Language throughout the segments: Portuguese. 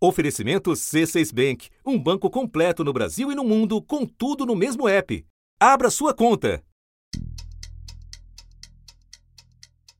Oferecimento C6 Bank, um banco completo no Brasil e no mundo, com tudo no mesmo app. Abra sua conta.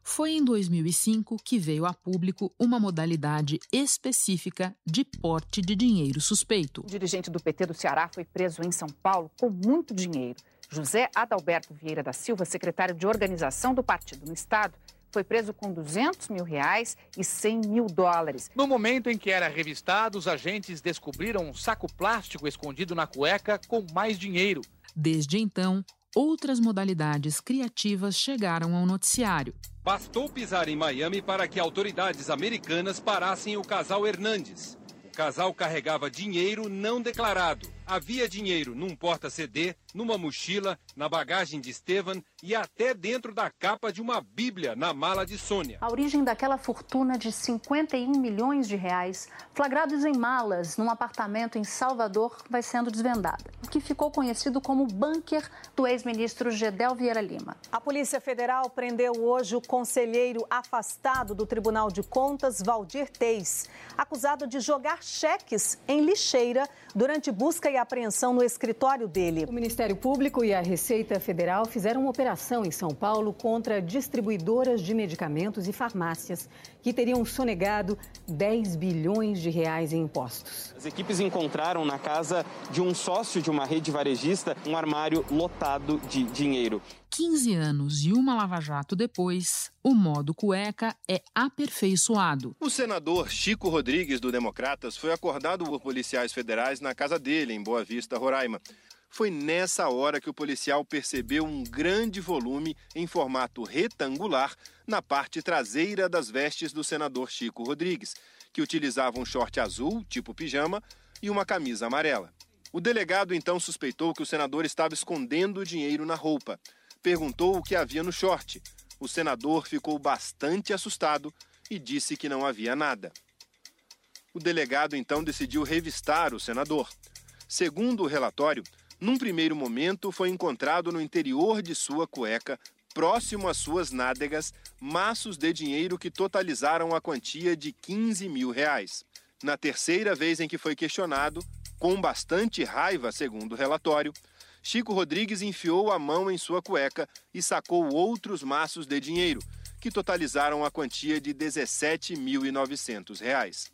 Foi em 2005 que veio a público uma modalidade específica de porte de dinheiro suspeito. O dirigente do PT do Ceará foi preso em São Paulo com muito dinheiro. José Adalberto Vieira da Silva, secretário de organização do partido no estado, foi preso com 200 mil reais e 100 mil dólares. No momento em que era revistado, os agentes descobriram um saco plástico escondido na cueca com mais dinheiro. Desde então, outras modalidades criativas chegaram ao noticiário. Bastou pisar em Miami para que autoridades americanas parassem o casal Hernandes. O casal carregava dinheiro não declarado. Havia dinheiro num porta-CD, numa mochila, na bagagem de Estevan e até dentro da capa de uma Bíblia na mala de Sônia. A origem daquela fortuna de 51 milhões de reais, flagrados em malas num apartamento em Salvador, vai sendo desvendada. O que ficou conhecido como bunker do ex-ministro Gedel Vieira Lima. A Polícia Federal prendeu hoje o conselheiro afastado do Tribunal de Contas, Valdir Teis, acusado de jogar cheques em lixeira durante busca e apreensão no escritório dele. O Ministério Público e a Receita Federal fizeram uma operação em São Paulo contra distribuidoras de medicamentos e farmácias que teriam sonegado 10 bilhões de reais em impostos. As equipes encontraram na casa de um sócio de uma rede varejista um armário lotado de dinheiro. 15 anos e uma lava-jato depois, o modo cueca é aperfeiçoado. O senador Chico Rodrigues, do Democratas, foi acordado por policiais federais na casa dele, em Boa Vista, Roraima. Foi nessa hora que o policial percebeu um grande volume em formato retangular na parte traseira das vestes do senador Chico Rodrigues, que utilizava um short azul, tipo pijama, e uma camisa amarela. O delegado então suspeitou que o senador estava escondendo o dinheiro na roupa. Perguntou o que havia no short. O senador ficou bastante assustado e disse que não havia nada. O delegado então decidiu revistar o senador. Segundo o relatório, num primeiro momento foi encontrado no interior de sua cueca, próximo às suas nádegas, maços de dinheiro que totalizaram a quantia de 15 mil reais. Na terceira vez em que foi questionado, com bastante raiva, segundo o relatório, Chico Rodrigues enfiou a mão em sua cueca e sacou outros maços de dinheiro, que totalizaram a quantia de R$ 17.900.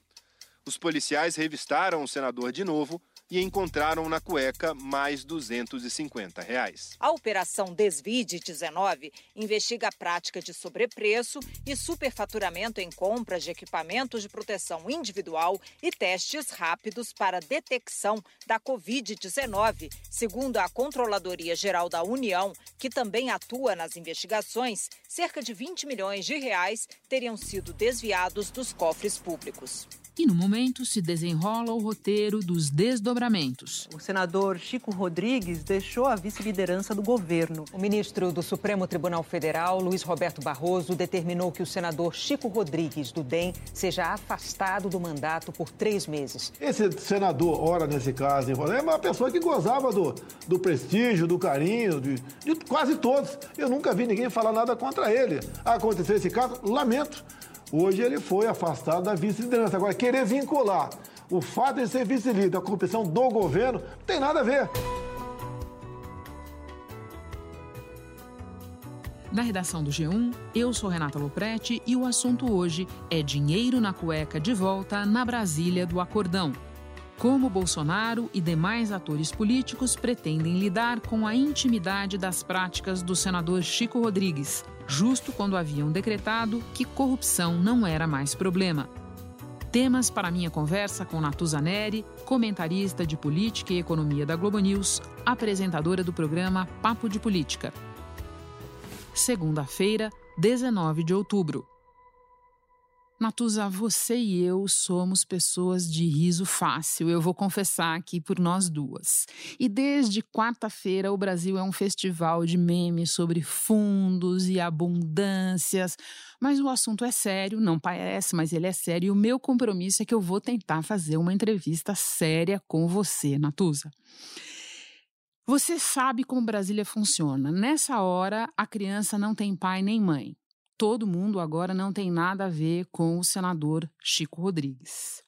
Os policiais revistaram o senador de novo e encontraram na cueca mais 250 reais. A Operação Desvide-19 investiga a prática de sobrepreço e superfaturamento em compras de equipamentos de proteção individual e testes rápidos para detecção da Covid-19, segundo a Controladoria Geral da União, que também atua nas investigações, cerca de 20 milhões de reais teriam sido desviados dos cofres públicos. E no momento se desenrola o roteiro dos desdobramentos. O senador Chico Rodrigues deixou a vice-liderança do governo. O ministro do Supremo Tribunal Federal, Luiz Roberto Barroso, determinou que o senador Chico Rodrigues, do DEM, seja afastado do mandato por três meses. Esse senador, ora nesse caso, é uma pessoa que gozava do, do prestígio, do carinho, de, de quase todos. Eu nunca vi ninguém falar nada contra ele. Aconteceu esse caso, lamento. Hoje ele foi afastado da vice-liderança. Agora, querer vincular o fato de ser vice-líder à corrupção do governo não tem nada a ver. Na redação do G1, eu sou Renata Loprete e o assunto hoje é dinheiro na cueca de volta na Brasília do Acordão. Como Bolsonaro e demais atores políticos pretendem lidar com a intimidade das práticas do senador Chico Rodrigues, justo quando haviam decretado que corrupção não era mais problema. Temas para minha conversa com Natuza Neri, comentarista de política e economia da Globo News, apresentadora do programa Papo de Política. Segunda-feira, 19 de outubro. Natuza, você e eu somos pessoas de riso fácil, eu vou confessar aqui por nós duas. E desde quarta-feira o Brasil é um festival de memes sobre fundos e abundâncias. Mas o assunto é sério, não parece, mas ele é sério. E o meu compromisso é que eu vou tentar fazer uma entrevista séria com você, Natuza. Você sabe como Brasília funciona. Nessa hora, a criança não tem pai nem mãe todo mundo agora não tem nada a ver com o senador Chico Rodrigues.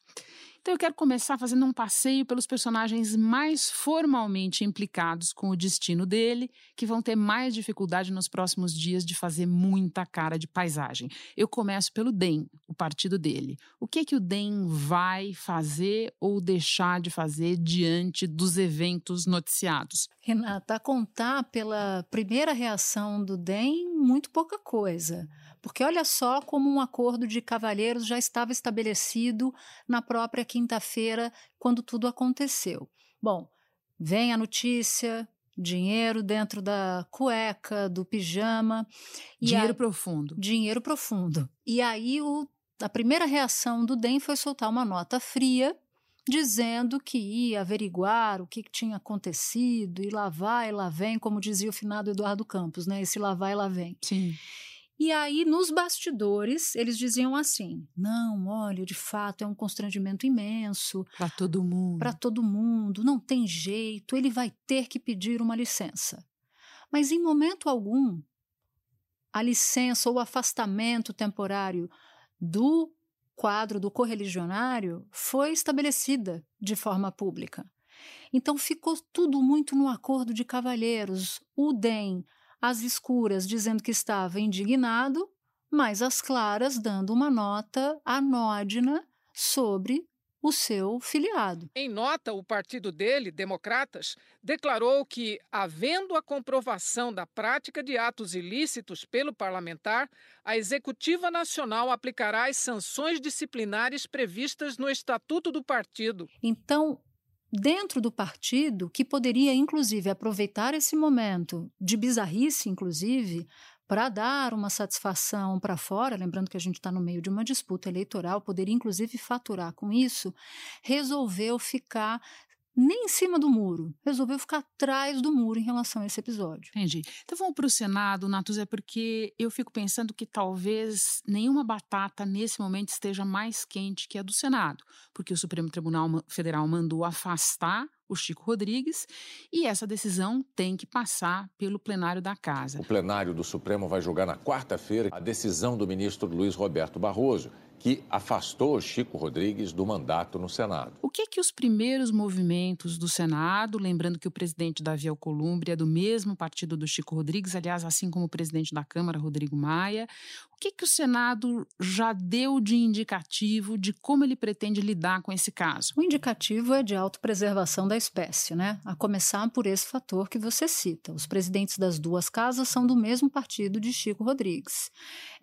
Então eu quero começar fazendo um passeio pelos personagens mais formalmente implicados com o destino dele, que vão ter mais dificuldade nos próximos dias de fazer muita cara de paisagem. Eu começo pelo DEM, o partido dele. O que é que o DEM vai fazer ou deixar de fazer diante dos eventos noticiados? Renata, a contar pela primeira reação do DEM, muito pouca coisa. Porque olha só como um acordo de cavalheiros já estava estabelecido na própria quinta-feira, quando tudo aconteceu. Bom, vem a notícia, dinheiro dentro da cueca, do pijama. Dinheiro a... profundo. Dinheiro profundo. E aí o... a primeira reação do DEM foi soltar uma nota fria dizendo que ia averiguar o que, tinha acontecido, e lá vai, lá vem, como dizia o finado Eduardo Campos, né? Esse lá vai, lá vem. Sim. E aí, nos bastidores, eles diziam assim: não, olha, de fato é um constrangimento imenso. Para todo mundo. Para todo mundo, não tem jeito, ele vai ter que pedir uma licença. Mas em momento algum, a licença ou o afastamento temporário do quadro do correligionário foi estabelecida de forma pública. Então ficou tudo muito no acordo de cavalheiros. O DEM as escuras dizendo que estava indignado, mas as claras dando uma nota anódina sobre o seu filiado. Em nota, o partido dele, Democratas, declarou que, havendo a comprovação da prática de atos ilícitos pelo parlamentar, a Executiva Nacional aplicará as sanções disciplinares previstas no Estatuto do partido. Então, dentro do partido, que poderia inclusive aproveitar esse momento de bizarrice, inclusive, para dar uma satisfação para fora, lembrando que a gente está no meio de uma disputa eleitoral, poderia inclusive faturar com isso, resolveu ficar nem em cima do muro, resolveu ficar atrás do muro em relação a esse episódio. Entendi. Então vamos para o Senado, Natus, é porque eu fico pensando que talvez nenhuma batata nesse momento esteja mais quente que a do Senado, porque o Supremo Tribunal Federal mandou afastar o Chico Rodrigues e essa decisão tem que passar pelo plenário da Casa. O plenário do Supremo vai julgar na quarta-feira a decisão do ministro Luiz Roberto Barroso que afastou Chico Rodrigues do mandato no Senado. O que que os primeiros movimentos do Senado, lembrando que o presidente Davi Alcolumbre é do mesmo partido do Chico Rodrigues, aliás, assim como o presidente da Câmara, Rodrigo Maia, o que que o Senado já deu de indicativo de como ele pretende lidar com esse caso? O indicativo é de autopreservação da espécie, né? A começar por esse fator que você cita. Os presidentes das duas casas são do mesmo partido de Chico Rodrigues.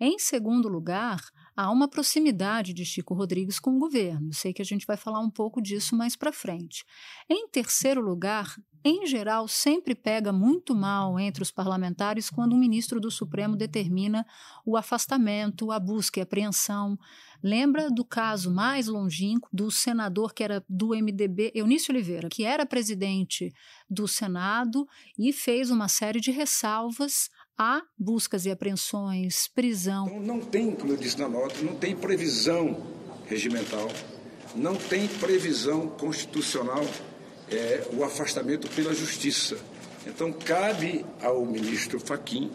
Em segundo lugar, há uma proximidade de Chico Rodrigues com o governo. Sei que a gente vai falar um pouco disso mais para frente. Em terceiro lugar, em geral, sempre pega muito mal entre os parlamentares quando um ministro do Supremo determina o afastamento, a busca e apreensão. Lembra do caso mais longínquo do senador que era do MDB, Eunício Oliveira, que era presidente do Senado e fez uma série de ressalvas há buscas e apreensões, prisão. Então, não tem, como eu disse na nota, não tem previsão regimental, não tem previsão constitucional é, o afastamento pela justiça. Então, cabe ao ministro Faquim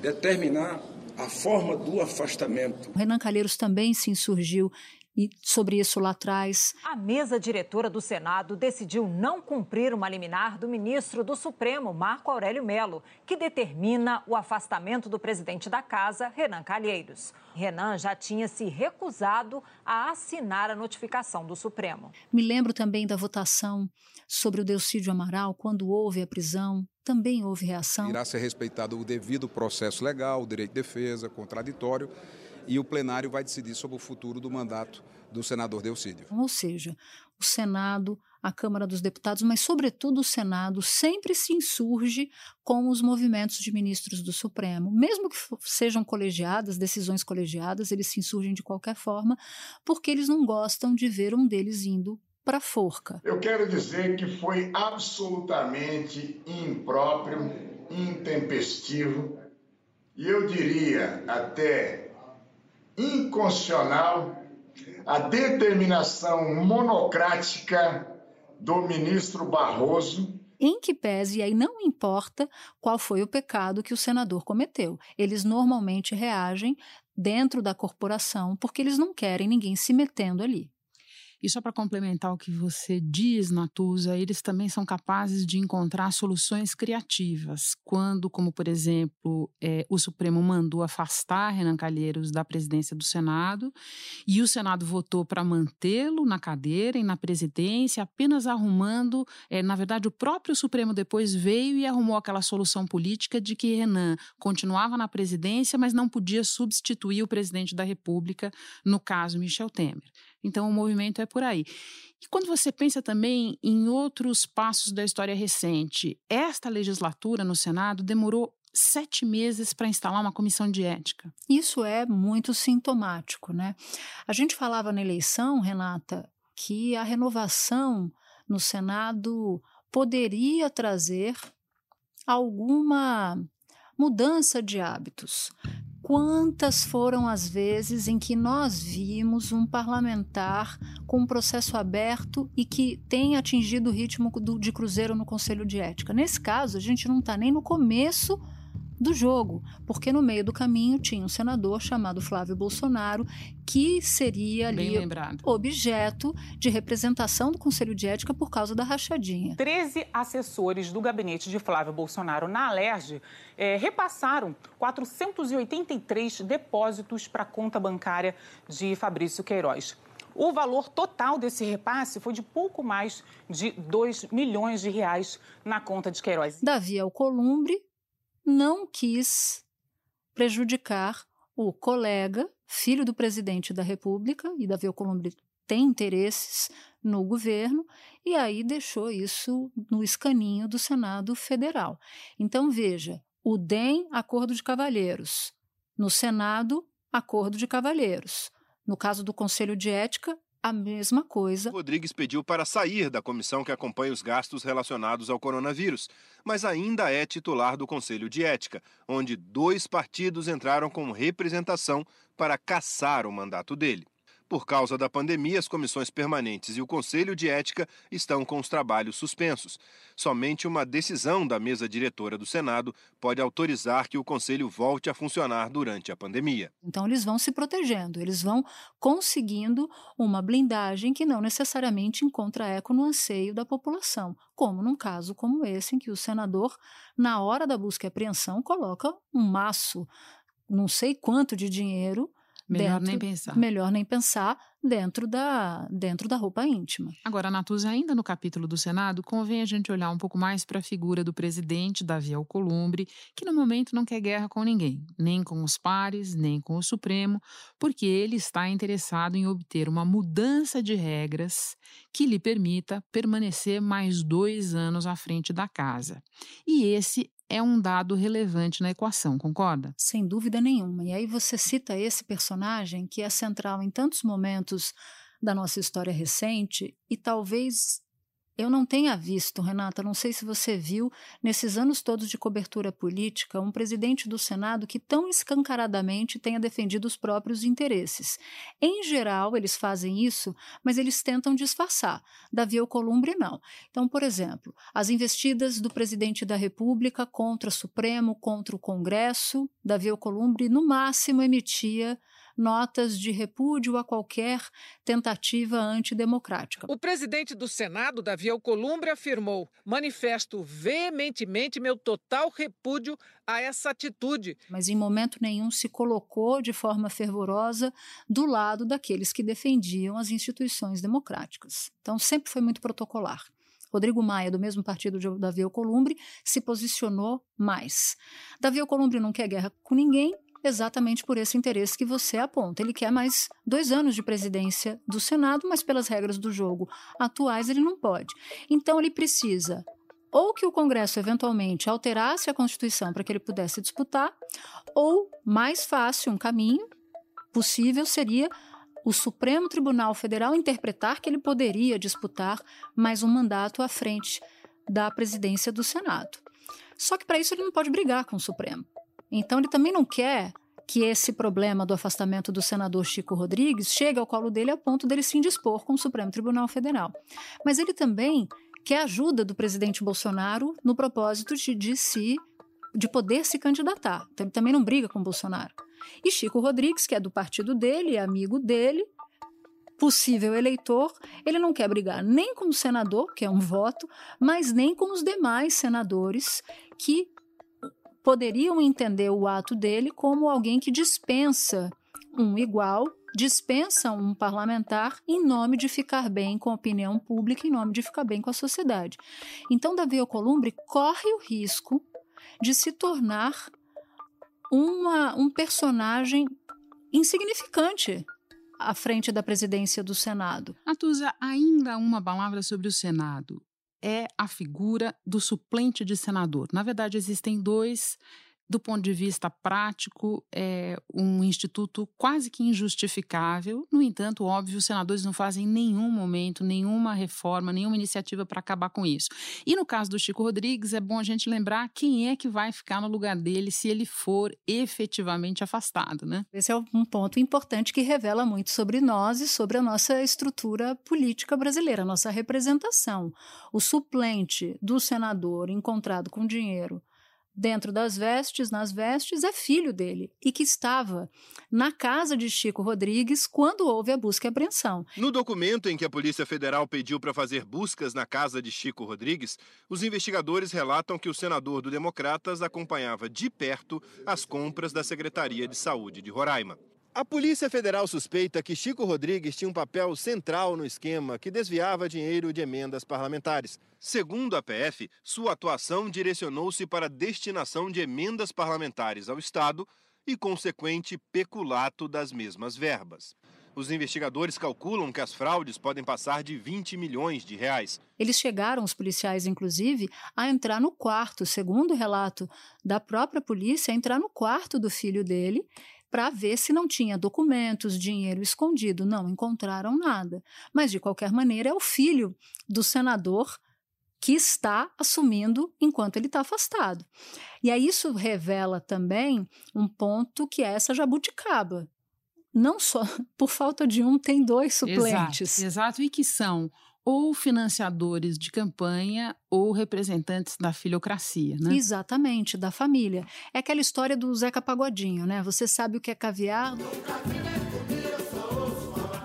determinar a forma do afastamento. Renan Calheiros também se insurgiu e sobre isso lá atrás. A mesa diretora do Senado decidiu não cumprir uma liminar do ministro do Supremo, Marco Aurélio Melo, que determina o afastamento do presidente da casa, Renan Calheiros. Renan já tinha se recusado a assinar a notificação do Supremo. Me lembro também da votação sobre o Delcídio Amaral, quando houve a prisão, também houve reação. Irá ser respeitado o devido processo legal, o direito de defesa, contraditório e o plenário vai decidir sobre o futuro do mandato do senador Delcídio. Ou seja, o Senado, a Câmara dos Deputados, mas sobretudo o Senado, sempre se insurge com os movimentos de ministros do Supremo. Mesmo que sejam colegiadas, decisões colegiadas, eles se insurgem de qualquer forma, porque eles não gostam de ver um deles indo para a forca. Eu quero dizer que foi absolutamente impróprio, intempestivo e eu diria até inconstitucional a determinação monocrática do ministro Barroso. Em que pese, e aí não importa qual foi o pecado que o senador cometeu, eles normalmente reagem dentro da corporação porque eles não querem ninguém se metendo ali. E só para complementar o que você diz, Natuza, eles também são capazes de encontrar soluções criativas. Quando, como por exemplo, é, o Supremo mandou afastar Renan Calheiros da presidência do Senado e o Senado votou para mantê-lo na cadeira e na presidência, apenas arrumando, é, na verdade, o próprio Supremo depois veio e arrumou aquela solução política de que Renan continuava na presidência, mas não podia substituir o presidente da República, no caso Michel Temer. Então, o movimento é por aí. E quando você pensa também em outros passos da história recente, esta legislatura no Senado demorou sete meses para instalar uma comissão de ética. Isso é muito sintomático, né? A gente falava na eleição, Renata, que a renovação no Senado poderia trazer alguma mudança de hábitos. Quantas foram as vezes em que nós vimos um parlamentar com um processo aberto e que tem atingido o ritmo do, de cruzeiro no Conselho de Ética? Nesse caso, a gente não está nem no começo do jogo, porque no meio do caminho tinha um senador chamado Flávio Bolsonaro que seria ali objeto de representação do Conselho de Ética por causa da rachadinha. Treze assessores do gabinete de Flávio Bolsonaro na Alerj é, repassaram 483 depósitos para a conta bancária de Fabrício Queiroz. O valor total desse repasse foi de pouco mais de 2 milhões de reais na conta de Queiroz. Davi Alcolumbre não quis prejudicar o colega, filho do presidente da República, e Davi Alcolumbre tem interesses no governo, e aí deixou isso no escaninho do Senado Federal. Então, veja, o DEM, acordo de cavalheiros. No Senado, acordo de cavalheiros. No caso do Conselho de Ética, a mesma coisa. Rodrigues pediu para sair da comissão que acompanha os gastos relacionados ao coronavírus, mas ainda é titular do Conselho de Ética, onde dois partidos entraram com representação para caçar o mandato dele. Por causa da pandemia, as comissões permanentes e o Conselho de Ética estão com os trabalhos suspensos. Somente uma decisão da mesa diretora do Senado pode autorizar que o Conselho volte a funcionar durante a pandemia. Então, eles vão se protegendo, eles vão conseguindo uma blindagem que não necessariamente encontra eco no anseio da população, como num caso como esse, em que o senador, na hora da busca e apreensão, coloca um maço, não sei quanto de dinheiro Melhor dentro, nem pensar. Melhor nem pensar dentro da, dentro da roupa íntima. Agora, Natuza, ainda no capítulo do Senado, convém a gente olhar um pouco mais para a figura do presidente Davi Alcolumbre, que no momento não quer guerra com ninguém, nem com os pares, nem com o Supremo, porque ele está interessado em obter uma mudança de regras que lhe permita permanecer mais dois anos à frente da casa. E esse é um dado relevante na equação, concorda? Sem dúvida nenhuma. E aí você cita esse personagem que é central em tantos momentos da nossa história recente e talvez eu não tenha visto, Renata, não sei se você viu, nesses anos todos de cobertura política, um presidente do Senado que tão escancaradamente tenha defendido os próprios interesses. Em geral, eles fazem isso, mas eles tentam disfarçar. Davi Alcolumbre, não. Então, por exemplo, as investidas do presidente da República contra o Supremo, contra o Congresso, Davi Alcolumbre, no máximo, emitia notas de repúdio a qualquer tentativa antidemocrática. O presidente do Senado, Davi Alcolumbre, afirmou: manifesto veementemente meu total repúdio a essa atitude. Mas em momento nenhum se colocou de forma fervorosa do lado daqueles que defendiam as instituições democráticas. Então sempre foi muito protocolar. Rodrigo Maia, do mesmo partido de Davi Alcolumbre, se posicionou mais. Davi Alcolumbre não quer guerra com ninguém, exatamente por esse interesse que você aponta. Ele quer mais dois anos de presidência do Senado, mas pelas regras do jogo atuais ele não pode. Então ele precisa ou que o Congresso eventualmente alterasse a Constituição para que ele pudesse disputar, ou mais fácil, um caminho possível seria o Supremo Tribunal Federal interpretar que ele poderia disputar mais um mandato à frente da presidência do Senado. Só que para isso ele não pode brigar com o Supremo. Então, ele também não quer que esse problema do afastamento do senador Chico Rodrigues chegue ao colo dele a ponto dele se indispor com o Supremo Tribunal Federal. Mas ele também quer ajuda do presidente Bolsonaro no propósito de, de se de poder se candidatar. Ele também não briga com Bolsonaro. E Chico Rodrigues, que é do partido dele, é amigo dele, possível eleitor, ele não quer brigar nem com o senador, que é um voto, mas nem com os demais senadores que poderiam entender o ato dele como alguém que dispensa um igual, dispensa um parlamentar em nome de ficar bem com a opinião pública, em nome de ficar bem com a sociedade. Então, Davi Alcolumbre corre o risco de se tornar uma, um personagem insignificante à frente da presidência do Senado. Natuza, ainda uma palavra sobre o Senado. É a figura do suplente de senador. Na verdade, existem dois do ponto de vista prático, é um instituto quase que injustificável. No entanto, óbvio, os senadores não fazem em nenhum momento nenhuma reforma, nenhuma iniciativa para acabar com isso. E no caso do Chico Rodrigues, é bom a gente lembrar quem é que vai ficar no lugar dele se ele for efetivamente afastado, né? Esse é um ponto importante que revela muito sobre nós e sobre a nossa estrutura política brasileira, a nossa representação. O suplente do senador encontrado com dinheiro dentro das vestes, nas vestes, é filho dele e que estava na casa de Chico Rodrigues quando houve a busca e apreensão. No documento em que a Polícia Federal pediu para fazer buscas na casa de Chico Rodrigues, os investigadores relatam que o senador do Democratas acompanhava de perto as compras da Secretaria de Saúde de Roraima. A Polícia Federal suspeita que Chico Rodrigues tinha um papel central no esquema que desviava dinheiro de emendas parlamentares. Segundo a PF, sua atuação direcionou-se para a destinação de emendas parlamentares ao Estado e consequente peculato das mesmas verbas. Os investigadores calculam que as fraudes podem passar de 20 milhões de reais. Eles chegaram, os policiais inclusive, a entrar no quarto, segundo o relato da própria polícia, a entrar no quarto do filho dele para ver se não tinha documentos, dinheiro escondido. Não encontraram nada. Mas, de qualquer maneira, é o filho do senador que está assumindo enquanto ele está afastado. E aí isso revela também um ponto que é essa jabuticaba. Não só por falta de um, tem dois suplentes. Exato, exato. e que são ou financiadores de campanha ou representantes da filiocracia, né? Exatamente, da família. É aquela história do Zeca Pagodinho, né? Você sabe o que é caviar?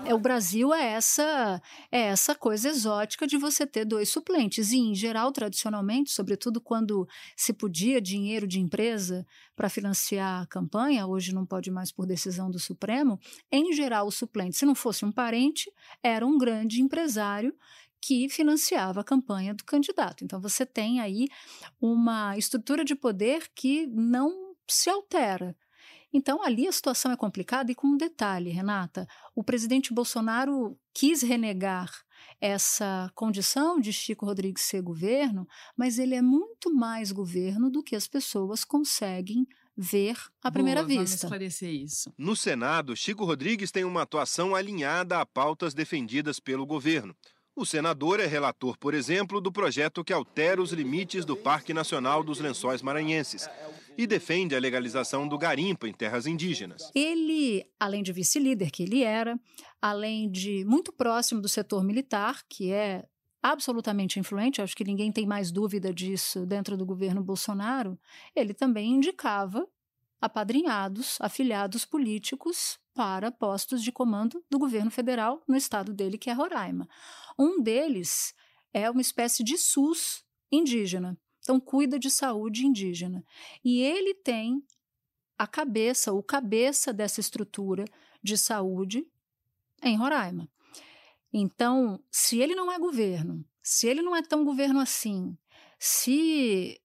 É, o Brasil é essa é essa coisa exótica de você ter dois suplentes e em geral tradicionalmente, sobretudo quando se podia dinheiro de empresa para financiar a campanha, hoje não pode mais por decisão do Supremo, em geral o suplente, se não fosse um parente, era um grande empresário que financiava a campanha do candidato. Então você tem aí uma estrutura de poder que não se altera. Então, ali a situação é complicada e com um detalhe, Renata: o presidente Bolsonaro quis renegar essa condição de Chico Rodrigues ser governo, mas ele é muito mais governo do que as pessoas conseguem ver à Boa, primeira vista. Vamos esclarecer isso. No Senado, Chico Rodrigues tem uma atuação alinhada a pautas defendidas pelo governo. O senador é relator, por exemplo, do projeto que altera os limites do Parque Nacional dos Lençóis Maranhenses e defende a legalização do garimpo em terras indígenas. Ele, além de vice-líder que ele era, além de muito próximo do setor militar, que é absolutamente influente, acho que ninguém tem mais dúvida disso dentro do governo Bolsonaro, ele também indicava apadrinhados, afiliados políticos para postos de comando do governo federal no estado dele, que é Roraima. Um deles é uma espécie de SUS indígena. Então, cuida de saúde indígena. E ele tem a cabeça, o cabeça dessa estrutura de saúde em Roraima. Então, se ele não é governo, se ele não é tão governo assim, se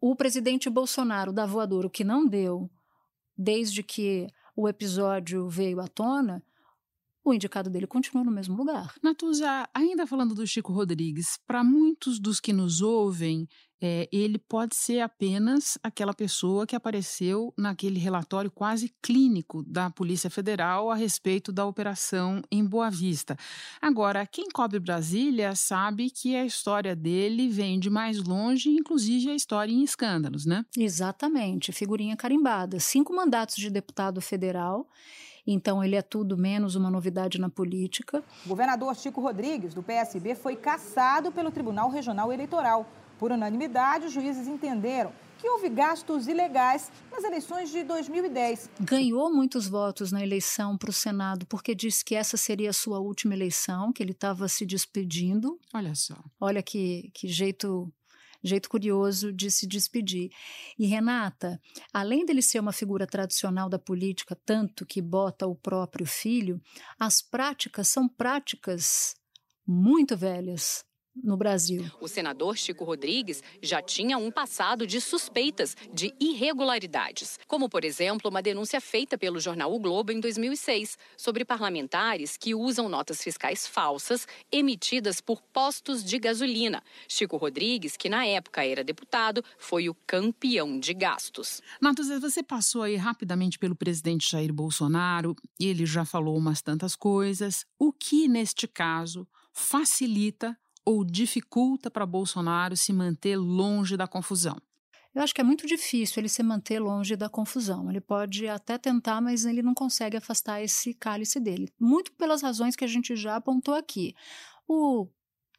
o presidente Bolsonaro dá voador, o que não deu, desde que o episódio veio à tona, o indicado dele continua no mesmo lugar. Natuza, ainda falando do Chico Rodrigues, para muitos dos que nos ouvem, é, ele pode ser apenas aquela pessoa que apareceu naquele relatório quase clínico da Polícia Federal a respeito da operação em Boa Vista. Agora, quem cobre Brasília sabe que a história dele vem de mais longe, inclusive a história em escândalos, né? Exatamente, figurinha carimbada. Cinco mandatos de deputado federal então ele é tudo menos uma novidade na política. O governador Chico Rodrigues, do PSB, foi cassado pelo Tribunal Regional Eleitoral. Por unanimidade, os juízes entenderam que houve gastos ilegais nas eleições de 2010. Ganhou muitos votos na eleição para o Senado porque disse que essa seria a sua última eleição, que ele estava se despedindo. Olha só. Olha que, que jeito jeito curioso de se despedir. E Renata, além dele ser uma figura tradicional da política, tanto que bota o próprio filho, as práticas são práticas muito velhas no Brasil. O senador Chico Rodrigues já tinha um passado de suspeitas de irregularidades, como, por exemplo, uma denúncia feita pelo jornal O Globo em 2006 sobre parlamentares que usam notas fiscais falsas emitidas por postos de gasolina. Chico Rodrigues, que na época era deputado, foi o campeão de gastos. Matos, você passou aí rapidamente pelo presidente Jair Bolsonaro e ele já falou umas tantas coisas. O que, neste caso, facilita ou dificulta para Bolsonaro se manter longe da confusão? Eu acho que é muito difícil ele se manter longe da confusão. Ele pode até tentar, mas ele não consegue afastar esse cálice dele. Muito pelas razões que a gente já apontou aqui. O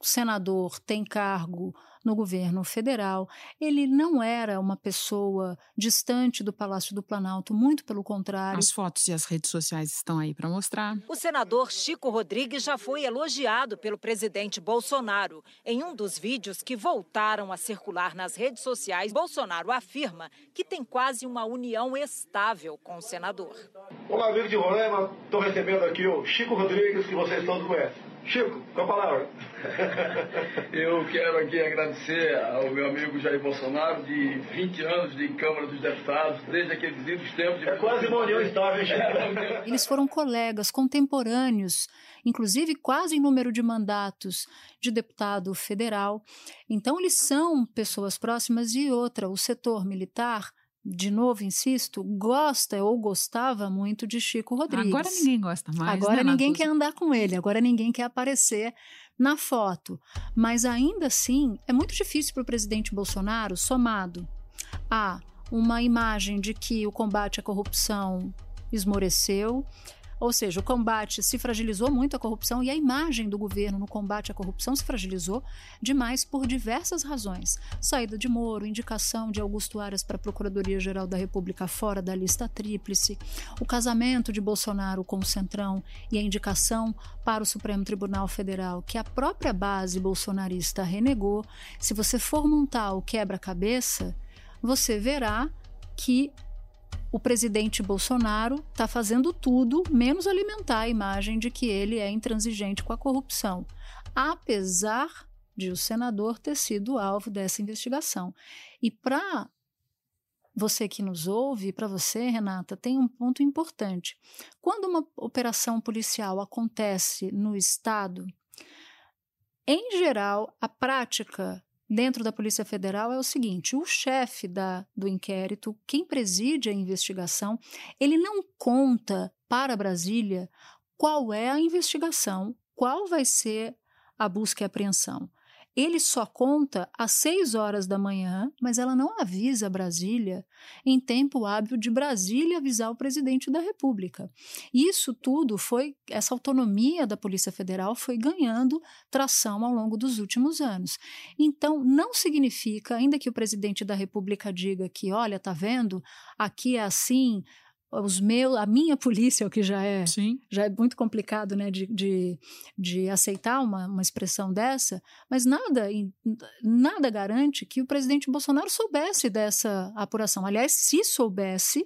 senador tem cargo no governo federal. Ele não era uma pessoa distante do Palácio do Planalto, muito pelo contrário. As fotos e as redes sociais estão aí para mostrar. O senador Chico Rodrigues já foi elogiado pelo presidente Bolsonaro. Em um dos vídeos que voltaram a circular nas redes sociais, Bolsonaro afirma que tem quase uma união estável com o senador. Olá, amigo de Roraima. Estou recebendo aqui o Chico Rodrigues, que vocês todos conhecem. Chico, com a palavra. Eu quero aqui agradecer ao meu amigo Jair Bolsonaro, de 20 anos de Câmara dos Deputados, desde aqueles idos tempos de. É quase uma união estável, Chico. Eles foram colegas, contemporâneos, inclusive quase em número de mandatos de deputado federal. Então, eles são pessoas próximas e outra, o setor militar de novo, insisto, gosta ou gostava muito de Chico Rodrigues. Agora ninguém gosta mais. Agora né, ninguém Natuza? quer andar com ele, agora ninguém quer aparecer na foto. Mas ainda assim, é muito difícil para o presidente Bolsonaro, somado a uma imagem de que o combate à corrupção esmoreceu, ou seja, o combate se fragilizou muito a corrupção e a imagem do governo no combate à corrupção se fragilizou demais por diversas razões. Saída de Moro, indicação de Augusto Aras para a Procuradoria-Geral da República fora da lista tríplice, o casamento de Bolsonaro com o Centrão e a indicação para o Supremo Tribunal Federal que a própria base bolsonarista renegou. Se você for montar o quebra-cabeça, você verá que o presidente Bolsonaro está fazendo tudo menos alimentar a imagem de que ele é intransigente com a corrupção, apesar de o senador ter sido alvo dessa investigação. E para você que nos ouve, para você, Renata, tem um ponto importante. Quando uma operação policial acontece no Estado, em geral, a prática dentro da Polícia Federal é o seguinte: o chefe da, do inquérito, quem preside a investigação, ele não conta para Brasília qual é a investigação, qual vai ser a busca e apreensão. Ele só conta às seis horas da manhã, mas ela não avisa Brasília em tempo hábil de Brasília avisar o presidente da República. Isso tudo foi, essa autonomia da Polícia Federal foi ganhando tração ao longo dos últimos anos. Então, não significa, ainda que o presidente da República diga que, olha, tá vendo, aqui é assim, os meus, a minha polícia, o que já é, Sim. já é muito complicado né, de, de, de aceitar uma, uma expressão dessa, mas nada, nada garante que o presidente Bolsonaro soubesse dessa apuração. Aliás, se soubesse,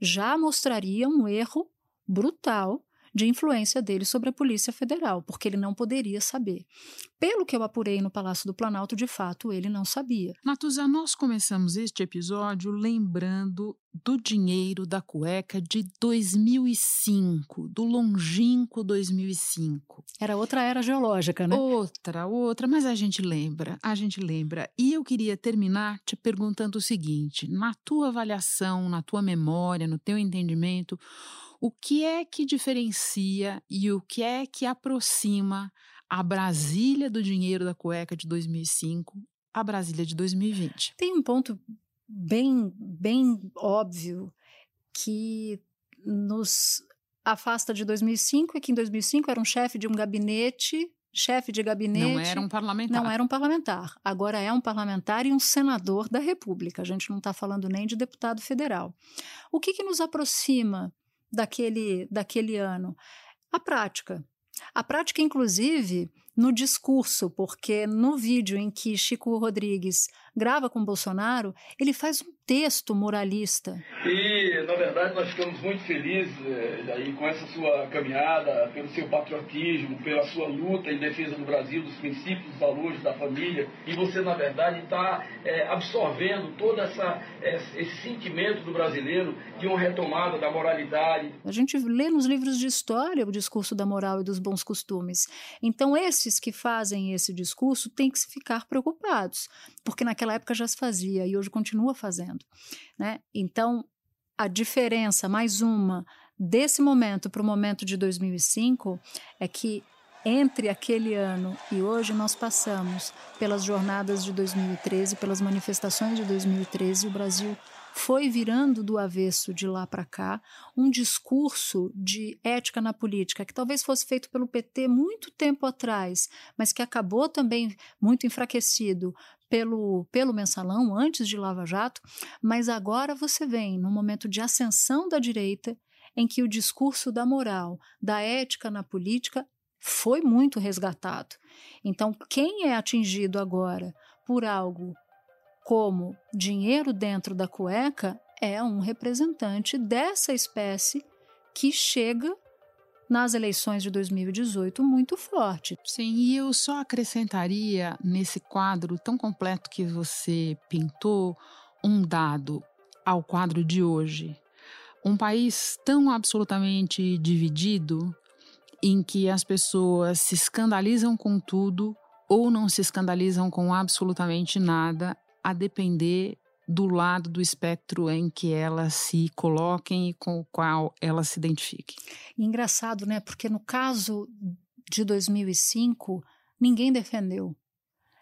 já mostraria um erro brutal de influência dele sobre a Polícia Federal, porque ele não poderia saber. Pelo que eu apurei no Palácio do Planalto, de fato, ele não sabia. Natuza, nós começamos este episódio lembrando do dinheiro da cueca de 2005, do longínquo 2005. Era outra era geológica, né? Outra, outra, mas a gente lembra, a gente lembra. E eu queria terminar te perguntando o seguinte: na tua avaliação, na tua memória, no teu entendimento, o que é que diferencia e o que é que aproxima a Brasília do dinheiro da cueca de 2005 à Brasília de 2020? Tem um ponto bem, bem óbvio que nos afasta de 2005 é que em 2005 era um chefe de um gabinete chefe de gabinete. Não era um parlamentar. Não era um parlamentar. Agora é um parlamentar e um senador da República. A gente não está falando nem de deputado federal. O que, que nos aproxima daquele, daquele ano? A prática. A prática, inclusive, no discurso, porque no vídeo em que Chico Rodrigues grava com Bolsonaro, ele faz um texto moralista. E, na verdade, nós ficamos muito felizes é, com essa sua caminhada, pelo seu patriotismo, pela sua luta em defesa do Brasil, dos princípios, dos valores da família. E você, na verdade, está é, absorvendo todo essa, esse sentimento do brasileiro de uma retomada da moralidade. A gente lê nos livros de história o discurso da moral e dos bons costumes. Então, esses que fazem esse discurso têm que ficar preocupados, porque naquela época já se fazia e hoje continua fazendo. Né? Então, a diferença, mais uma, desse momento para o momento de 2005 é que entre aquele ano e hoje nós passamos pelas jornadas de 2013, pelas manifestações de 2013, o Brasil foi virando do avesso de lá para cá um discurso de ética na política que talvez fosse feito pelo PT muito tempo atrás, mas que acabou também muito enfraquecido pelo, pelo mensalão antes de Lava Jato, mas agora você vem num momento de ascensão da direita em que o discurso da moral, da ética na política foi muito resgatado. Então, quem é atingido agora por algo como dinheiro dentro da cueca é um representante dessa espécie que chega nas eleições de 2018 muito forte. Sim, e eu só acrescentaria nesse quadro tão completo que você pintou um dado ao quadro de hoje. Um país tão absolutamente dividido em que as pessoas se escandalizam com tudo ou não se escandalizam com absolutamente nada, a depender do lado do espectro em que elas se coloquem e com o qual elas se identifiquem. Engraçado, né? Porque no caso de 2005, ninguém defendeu.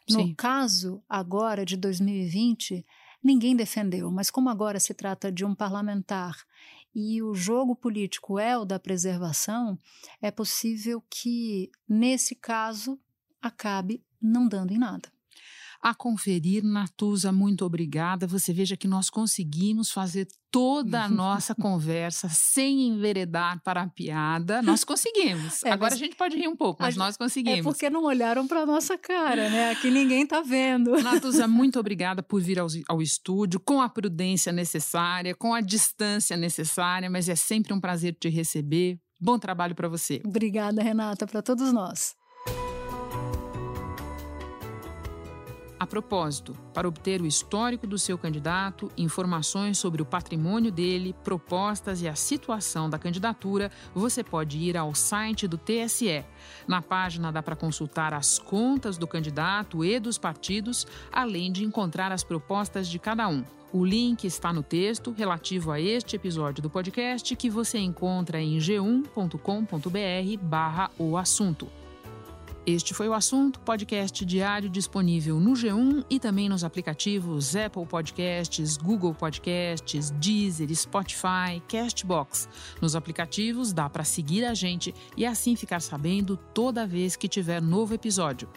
No Sim. caso agora de 2020, ninguém defendeu. Mas como agora se trata de um parlamentar e o jogo político é o da preservação, é possível que, nesse caso, acabe não dando em nada a conferir. Natuza, muito obrigada. Você veja que nós conseguimos fazer toda a nossa conversa sem enveredar para a piada. Nós conseguimos. É, Agora a gente pode rir um pouco, mas nós conseguimos. É porque não olharam para a nossa cara, né? Aqui ninguém está vendo. Natuza, muito obrigada por vir ao, ao estúdio com a prudência necessária, com a distância necessária, mas é sempre um prazer te receber. Bom trabalho para você. Obrigada, Renata, para todos nós. Propósito, para obter o histórico do seu candidato, informações sobre o patrimônio dele, propostas e a situação da candidatura, você pode ir ao site do TSE. Na página dá para consultar as contas do candidato e dos partidos, além de encontrar as propostas de cada um. O link está no texto relativo a este episódio do podcast que você encontra em g1.com.br barra o assunto. Este foi o assunto, podcast diário disponível no G1 e também nos aplicativos Apple Podcasts, Google Podcasts, Deezer, Spotify, Castbox. Nos aplicativos dá para seguir a gente e assim ficar sabendo toda vez que tiver novo episódio.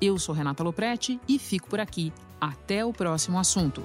Eu sou Renata Loprete e fico por aqui. Até o próximo assunto.